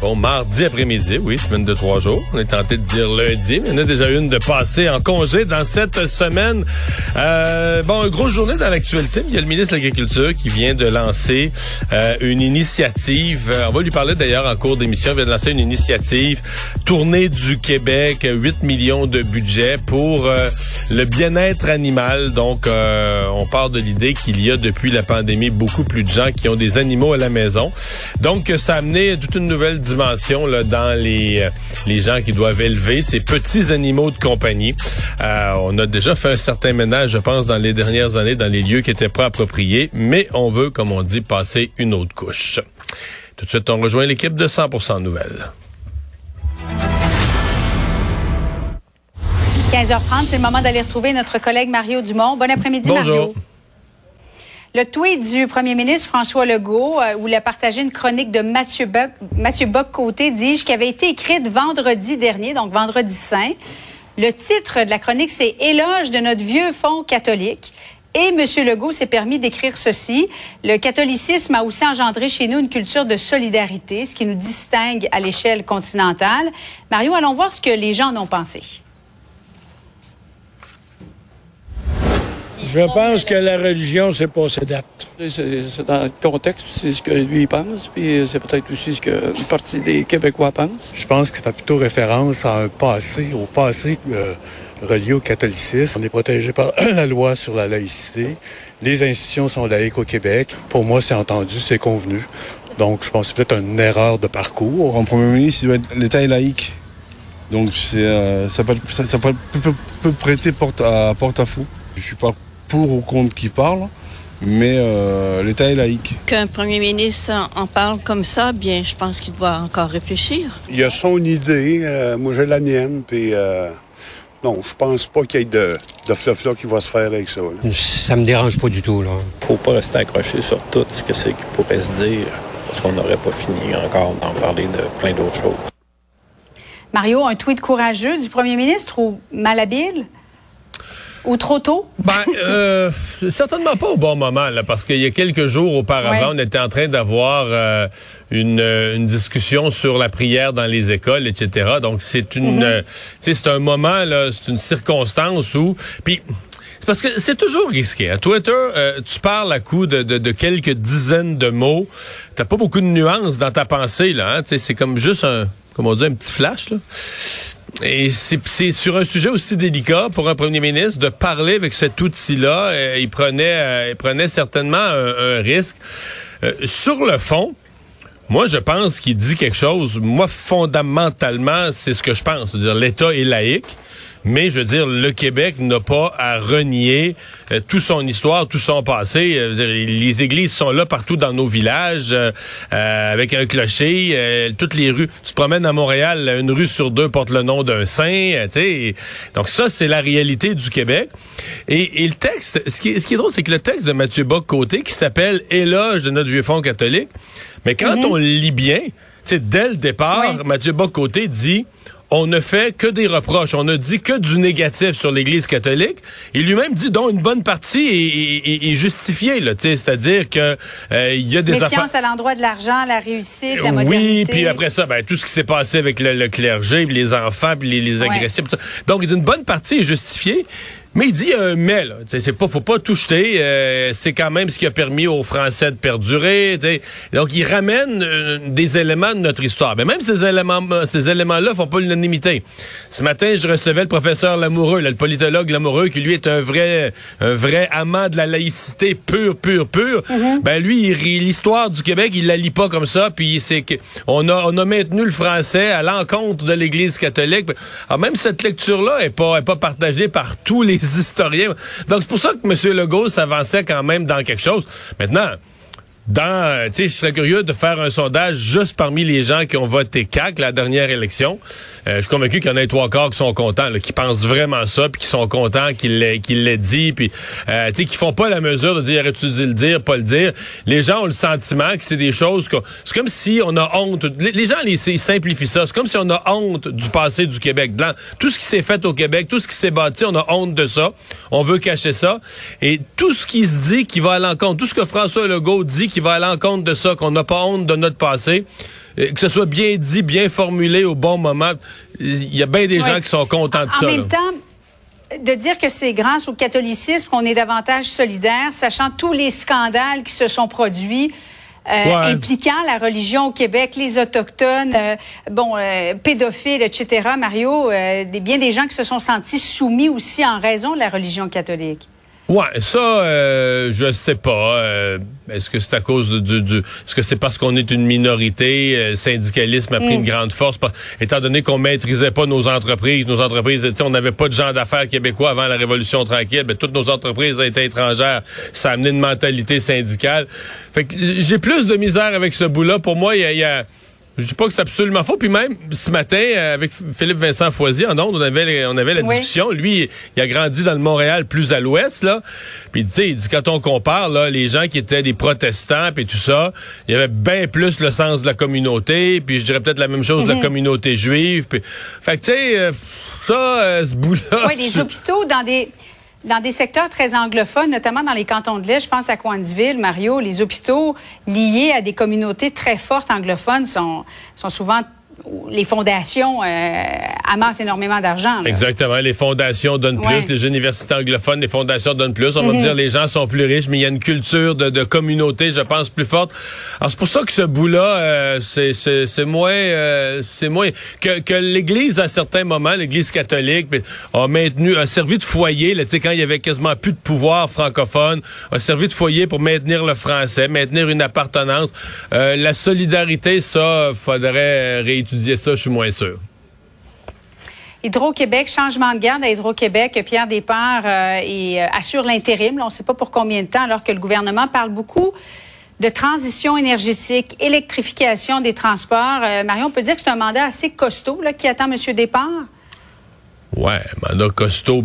Bon, mardi après-midi, oui, semaine de trois jours. On est tenté de dire lundi, mais il y en a déjà une de passée en congé dans cette semaine. Euh, bon, une grosse journée dans l'actualité. Il y a le ministre de l'Agriculture qui vient de lancer euh, une initiative. Euh, on va lui parler d'ailleurs en cours d'émission. Il vient de lancer une initiative Tournée du Québec, 8 millions de budget pour euh, le bien-être animal. Donc, euh, on part de l'idée qu'il y a depuis la pandémie beaucoup plus de gens qui ont des animaux à la maison. Donc, ça a amené toute une nouvelle dimension là, dans les, euh, les gens qui doivent élever ces petits animaux de compagnie. Euh, on a déjà fait un certain ménage, je pense, dans les dernières années, dans les lieux qui étaient pas appropriés, mais on veut, comme on dit, passer une autre couche. Tout de suite, on rejoint l'équipe de 100% Nouvelles. 15h30, c'est le moment d'aller retrouver notre collègue Mario Dumont. Bon après-midi. Mario. Le tweet du premier ministre François Legault, euh, où il a partagé une chronique de Mathieu Bock, Mathieu Bock-Côté, dis-je, qui avait été écrite vendredi dernier, donc vendredi saint. Le titre de la chronique, c'est Éloge de notre vieux fonds catholique. Et M. Legault s'est permis d'écrire ceci. Le catholicisme a aussi engendré chez nous une culture de solidarité, ce qui nous distingue à l'échelle continentale. Mario, allons voir ce que les gens en ont pensé. Je pense que la religion, c'est passé date. C'est c'est dans le contexte, c'est ce que lui pense, puis c'est peut-être aussi ce que une partie des Québécois pensent. Je pense que ça fait plutôt référence à un passé, au passé euh, relié au catholicisme. On est protégé par la loi sur la laïcité. Les institutions sont laïques au Québec. Pour moi, c'est entendu, c'est convenu. Donc, je pense que c'est peut-être une erreur de parcours. En premier ministre, il doit être- l'État est laïque. Donc c'est, euh, ça, peut, ça, ça peut, peut- peut prêter porte à, porte à faux. Je suis pas pour ou contre qui parle, mais euh, l'État est laïque. Qu'un premier ministre en- parle comme ça, bien, je pense qu'il doit encore réfléchir. Il a son idée, euh, moi j'ai la mienne, puis euh, non, je pense pas qu'il y ait de, de fluff-là qui va se faire avec ça. là. Ça me dérange pas du tout, là. faut pas rester accroché sur tout ce que c'est qui pourrait se dire, parce qu'on n'aurait pas fini encore d'en parler de plein d'autres choses. Mario, un tweet courageux du premier ministre ou malhabile? Ou trop tôt? Ben, euh, certainement pas au bon moment, là, parce qu'il y a quelques jours auparavant, Ouais. on était en train d'avoir euh, une, euh, une discussion sur la prière dans les écoles, etc. Donc, c'est une, euh, tu sais, c'est un moment, là, c'est une circonstance où, puis. C'est parce que c'est toujours risqué. À Twitter, euh, tu parles à coup de, de, de quelques dizaines de mots. T'as pas beaucoup de nuances dans ta pensée, là. Hein? C'est comme juste un, comment on dit, un petit flash, là. Et c'est sur un sujet aussi délicat pour un premier ministre de parler avec cet outil-là. euh, il prenait, euh, il prenait certainement un, un risque. Euh, sur le fond, moi, je pense qu'il dit quelque chose. Moi, fondamentalement, c'est ce que je pense. C'est-à-dire, l'État est laïque. Mais je veux dire, le Québec n'a pas à renier euh, tout son histoire, tout son passé. Euh, dire, les églises sont là partout dans nos villages, euh, euh, avec un clocher, euh, toutes les rues. Tu te promènes à Montréal, une rue sur deux porte le nom d'un saint. euh, tu sais. Donc ça, c'est la réalité du Québec. Et, et le texte, ce qui, est- ce qui est drôle, c'est que le texte de Mathieu Bock-Côté, qui s'appelle Éloge de notre vieux fonds catholique, mais quand on le lit bien, tu sais, dès le départ, Oui. Mathieu Bock-Côté dit on ne fait que des reproches, on ne dit que du négatif sur l'Église catholique. Il lui-même dit dont une bonne partie est, est- est justifiée, c'est-à-dire que euh, il y a des affaires. Méfiance à l'endroit de l'argent, la réussite, la Oui, modernité. puis après ça, ben, tout ce qui s'est passé avec le, le clergé, puis les enfants, puis les, les agressifs. Donc, une bonne partie est justifiée. Mais il dit un mais, là. C'est pas, faut pas tout jeter. euh, c'est quand même ce qui a permis aux Français de perdurer. tu sais. Donc, il ramène euh, des éléments de notre histoire. Mais même ces éléments, ces éléments-là font pas l'unanimité. Ce matin, je recevais le professeur Lamoureux, là, le politologue Lamoureux, qui lui est un vrai, un vrai amant de la laïcité pure, pure, pure. Ben lui, il rit l'histoire du Québec, il la lit pas comme ça. Puis c'est que on a, on a maintenu le français à l'encontre de l'Église catholique. Alors même cette lecture-là est pas, est pas partagée par tous les Donc c'est pour ça que M. Legault s'avançait quand même dans quelque chose. Maintenant. Dans, tu sais, je serais curieux de faire un sondage juste parmi les gens qui ont voté CAC la dernière élection. Euh, je suis convaincu qu'il y en a trois quarts qui sont contents, là, qui pensent vraiment ça, puis qui sont contents qu'il l'ait qu'il l'ait dit, puis euh, tu sais, font pas la mesure de dire aurais-tu dû le dire, pas le dire. Les gens ont le sentiment que c'est des choses que c'est comme si on a honte. Les, gens ils, simplifient ça. C'est comme si on a honte du passé du Québec. Dans tout ce qui s'est fait au Québec, tout ce qui s'est bâti, on a honte de ça. On veut cacher ça. Et tout ce qui se dit qui va à l'encontre, tout ce que François Legault dit qui va à l'encontre de ça, qu'on n'a pas honte de notre passé, euh, que ce soit bien dit, bien formulé au bon moment. Il y a bien des Ouais. gens qui sont contents de En ça. même là. temps, de dire que c'est grâce au catholicisme qu'on est davantage solidaire, sachant tous les scandales qui se sont produits. euh, Ouais. impliquant la religion au Québec, les autochtones, euh, bon, euh, pédophiles, etc. Mario, des, bien des gens qui se sont sentis soumis aussi en raison de la religion catholique. Ouais, ça, euh, je sais pas. euh, est-ce que c'est à cause du, du est-ce que c'est parce qu'on est une minorité, euh, syndicalisme a pris Mm. une grande force, étant donné qu'on maîtrisait pas nos entreprises, nos entreprises, on n'avait pas de gens d'affaires québécois avant la Révolution tranquille, ben, toutes nos entreprises étaient étrangères, ça a amené une mentalité syndicale. Fait que j'ai plus de misère avec ce bout-là. Pour moi, il y a, il y a- je dis pas que c'est absolument faux. Puis même ce matin, euh, avec Philippe Vincent Foisy en ondes, on avait, on avait la Oui. discussion. Lui, il a grandi dans le Montréal plus à l'ouest, là. Puis tu sais, il dit quand on compare là, les gens qui étaient des protestants puis tout ça, il y avait bien plus le sens de la communauté. Puis je dirais peut-être la même chose de la Mhm. communauté juive. Puis, fait que tu sais, euh, ça, euh, ce bout-là. Oui, les hôpitaux dans des dans des secteurs très anglophones, notamment dans les cantons de l'Est, je pense à Coinsville, Mario, les hôpitaux liés à des communautés très fortes anglophones sont, sont souvent les fondations euh, amassent énormément d'argent. Exactement. Les fondations donnent plus, les universités anglophones, les fondations donnent plus. On va me Mhm. dire les gens sont plus riches, mais il y a une culture de, de communauté, je pense, plus forte. Alors c'est pour ça que ce bout-là, euh, c'est c'est- c'est moins, euh, c'est moins que, que l'Église à certains moments, l'Église catholique, a maintenu, a servi de foyer. Là, tu sais, quand il y avait quasiment plus de pouvoir francophone, a servi de foyer pour maintenir le français, maintenir une appartenance. Euh, la solidarité, ça, faudrait réétudier ça. Je suis moins sûr. Hydro-Québec, changement de garde à Hydro-Québec, Pierre Despart euh, et, euh, assure l'intérim. On ne sait pas pour combien de temps, alors que le gouvernement parle beaucoup de transition énergétique, électrification des transports. Euh, Marion, on peut dire que c'est un mandat assez costaud là, qui attend M. Despart? Ouais, mandat costaud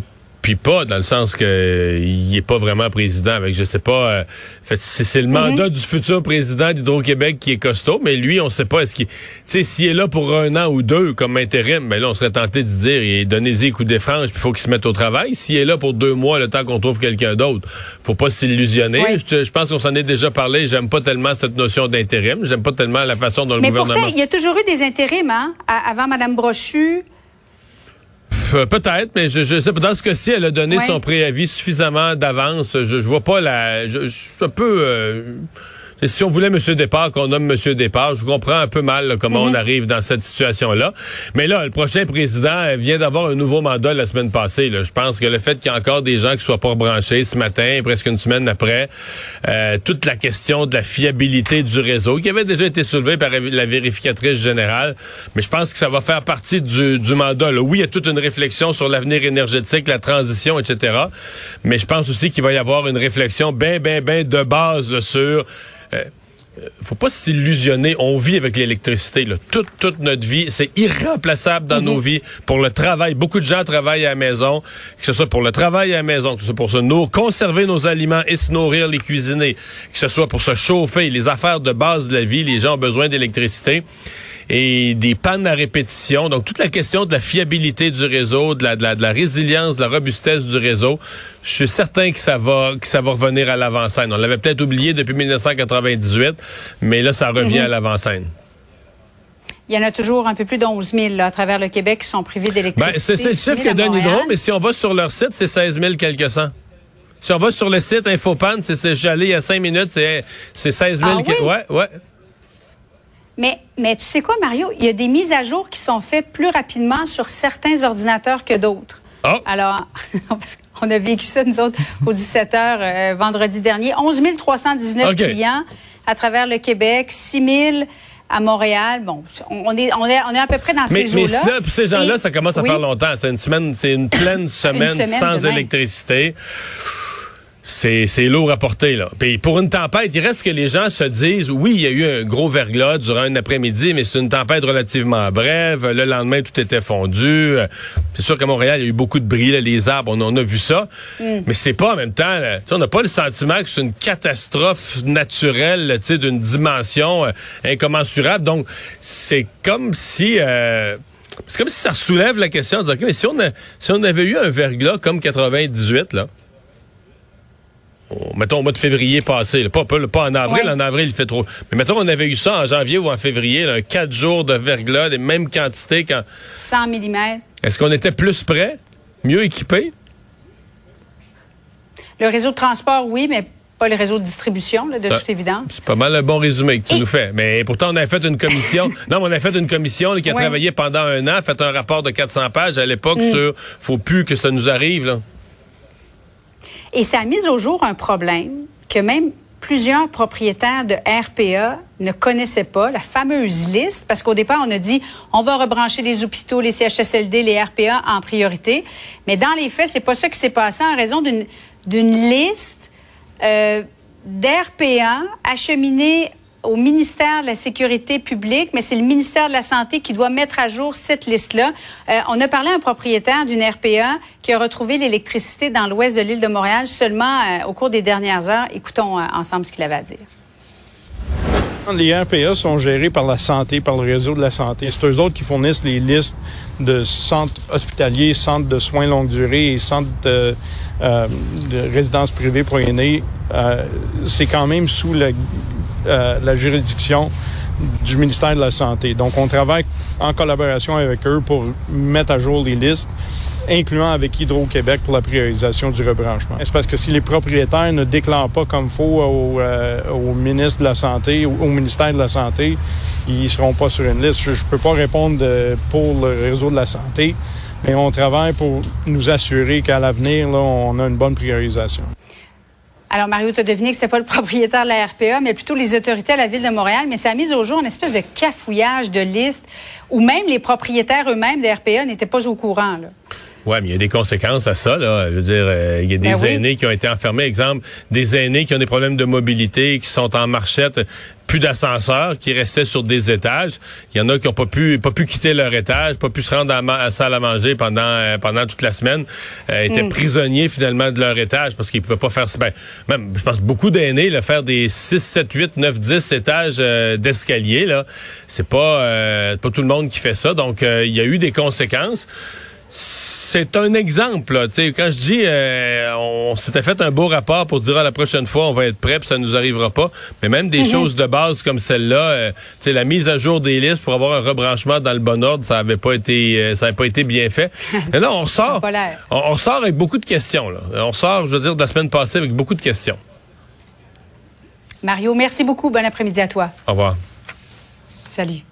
puis pas dans le sens que il est pas vraiment président avec je sais pas euh, fait c'est le mandat du futur président d'Hydro-Québec qui est costaud mais lui on sait pas est-ce qu'il tu sais s'il est là pour un an ou deux comme intérim ben là on serait tenté de dire et donnez-y coup des franges puis il faut qu'il se mette au travail s'il est là pour deux mois le temps qu'on trouve quelqu'un d'autre faut pas s'illusionner Oui. je, pense qu'on s'en est déjà parlé j'aime pas tellement cette notion d'intérim j'aime pas tellement la façon dont le Mais gouvernement pourtant, il y a toujours eu des intérims, hein? Avant Mme Brochu. Euh, Peut-être, mais je, je sais pas. Dans ce cas-ci, elle a donné Ouais. son préavis suffisamment d'avance. Je, je vois pas la. Je, je, un peu. euh, si on voulait M. Départ, qu'on nomme M. Départ, je comprends un peu mal là, comment Mhm. on arrive dans cette situation-là. Mais là, le prochain président euh, vient d'avoir un nouveau mandat la semaine passée. là. Je pense que le fait qu'il y a encore des gens qui soient pas branchés ce matin, presque une semaine après, euh, toute la question de la fiabilité du réseau, qui avait déjà été soulevée par la vérificatrice générale, mais je pense que ça va faire partie du, du mandat. là. Oui, il y a toute une réflexion sur l'avenir énergétique, la transition, etc. Mais je pense aussi qu'il va y avoir une réflexion bien, bien, bien de base là, sur... euh, faut pas s'illusionner. On vit avec l'électricité. Toute, toute notre vie, c'est irremplaçable dans nos vies. Pour le travail, beaucoup de gens travaillent à la maison, que ce soit pour le travail à la maison, que ce soit pour se conserver nos aliments et se nourrir, les cuisiner, que ce soit pour se chauffer, les affaires de base de la vie, les gens ont besoin d'électricité et des pannes à répétition. Donc, toute la question de la fiabilité du réseau, de la, de la, de la résilience, de la robustesse du réseau, je suis certain que ça va, que ça va revenir à l'avant-scène. On l'avait peut-être oublié depuis 1998, mais là, ça revient Mhm. à l'avant-scène. Il y en a toujours un peu plus de 11 000 là, à travers le Québec qui sont privés d'électricité. Ben, c'est c'est le 6 000 chiffre que donne. Hydro, mais si on va sur leur site, c'est 16 000 quelques cents. Si on va sur le site Infopan, c'est, c'est, j'y allais il y a cinq minutes, c'est, c'est 16 000. Ah oui? Ouais, ouais. Mais, mais tu sais quoi, Mario? Il y a des mises à jour qui sont faites plus rapidement sur certains ordinateurs que d'autres. Oh. Alors, qu'on a vécu ça, nous autres, au 17 h vendredi dernier. 11 319 OK. clients à travers le Québec, 6 000 à Montréal. Bon, on est, on est, on est à peu près dans Mais, ces mais eaux-là. ça, pour ces gens-là, ça commence à oui. faire longtemps. C'est une semaine, c'est une pleine semaine, semaine sans de même. électricité. C'est lourd à porter. Là. Puis pour une tempête, il reste que les gens se disent, oui, il y a eu un gros verglas durant un après-midi, mais c'est une tempête relativement brève. Le lendemain, tout était fondu. C'est sûr qu'à Montréal, il y a eu beaucoup de bris, les arbres, on, a vu ça. Mm. Mais c'est pas en même temps, là, on n'a pas le sentiment que c'est une catastrophe naturelle d'une dimension euh, incommensurable. Donc, c'est comme si... Euh, c'est comme si ça soulève la question de dire, mais si on, si on avait eu un verglas comme 98, là, mettons au mois de février passé, pas, pas, en avril, en avril il fait trop. Mais mettons on avait eu ça en janvier ou en février, là, quatre jours de verglas, les mêmes quantités quand. 100 mm. Est-ce qu'on était plus prêt, mieux équipé? Le réseau de transport, oui, mais pas le réseau de distribution, de toute évidence. C'est pas mal un bon résumé que tu nous fais. Mais pourtant, on a fait une commission. non, on a fait une commission qui a travaillé pendant un an, fait un rapport de 400 pages à l'époque mm. sur faut plus que ça nous arrive. Là. Et ça a mis au jour un problème que même plusieurs propriétaires de RPA ne connaissaient pas, la fameuse liste, parce qu'au départ, on a dit on va rebrancher les hôpitaux, les CHSLD, les RPA en priorité. Mais dans les faits, c'est pas ça qui s'est passé en raison d'une liste euh, d'RPA acheminée au ministère de la Sécurité publique, mais c'est le ministère de la Santé qui doit mettre à jour cette liste-là. Euh, on a parlé à un propriétaire d'une RPA qui a retrouvé l'électricité dans l'ouest de l'île de Montréal seulement euh, au cours des dernières heures. Écoutons euh, ensemble ce qu'il avait à dire. Les RPA sont gérés par la santé, par le réseau de la santé. C'est eux autres qui fournissent les listes de centres hospitaliers, centres de soins longue durée et centres de, de résidences privées pour aînés. c'est quand même sous le euh, la juridiction du ministère de la Santé. Donc, on travaille en collaboration avec eux pour mettre à jour les listes incluant avec Hydro-Québec pour la priorisation du rebranchement. C'est parce que si les propriétaires ne déclarent pas comme faut au, euh, ministre de la Santé, au, au ministère de la Santé, ils ne seront pas sur une liste. Je ne peux pas répondre pour le réseau de la santé, mais on travaille pour nous assurer qu'à l'avenir, on a une bonne priorisation. Alors, Mario, tu as deviné que c'était pas le propriétaire de la RPA, mais plutôt les autorités à la Ville de Montréal. Mais ça a mis au jour une espèce de cafouillage de listes où même les propriétaires eux-mêmes de la RPA n'étaient pas au courant. Oui, mais il y a des conséquences à ça. Là. Je veux dire, euh, il y a des ben aînés qui ont été enfermés. Exemple, des aînés qui ont des problèmes de mobilité, qui sont en marchette, plus d'ascenseurs, qui restaient sur des étages. Il y en a qui n'ont pas pu, pas pu quitter leur étage, pas pu se rendre à, la salle à manger pendant, euh, pendant toute la semaine, euh, étaient mm. prisonniers finalement de leur étage parce qu'ils pouvaient pas faire... Ben, même, je pense beaucoup d'aînés, là, faire des 6, 7, 8, 9, 10 étages d'escalier, là, c'est pas, pas tout le monde qui fait ça. Donc, il y a eu des conséquences c'est un exemple. Là. quand je dis euh, on s'était fait un beau rapport pour dire à la prochaine fois on va être prêt, puis ça nous arrivera pas. Mais même des mhm. choses de base comme celle-là, euh, la mise à jour des listes pour avoir un rebranchement dans le bon ordre, ça avait pas été euh, ça avait pas été bien fait. Et là, on ressort. on, on, ressort avec beaucoup de questions. Là. On sort, je veux dire, de la semaine passée avec beaucoup de questions. Mario, merci beaucoup. Bon après-midi à toi. Au revoir. Salut.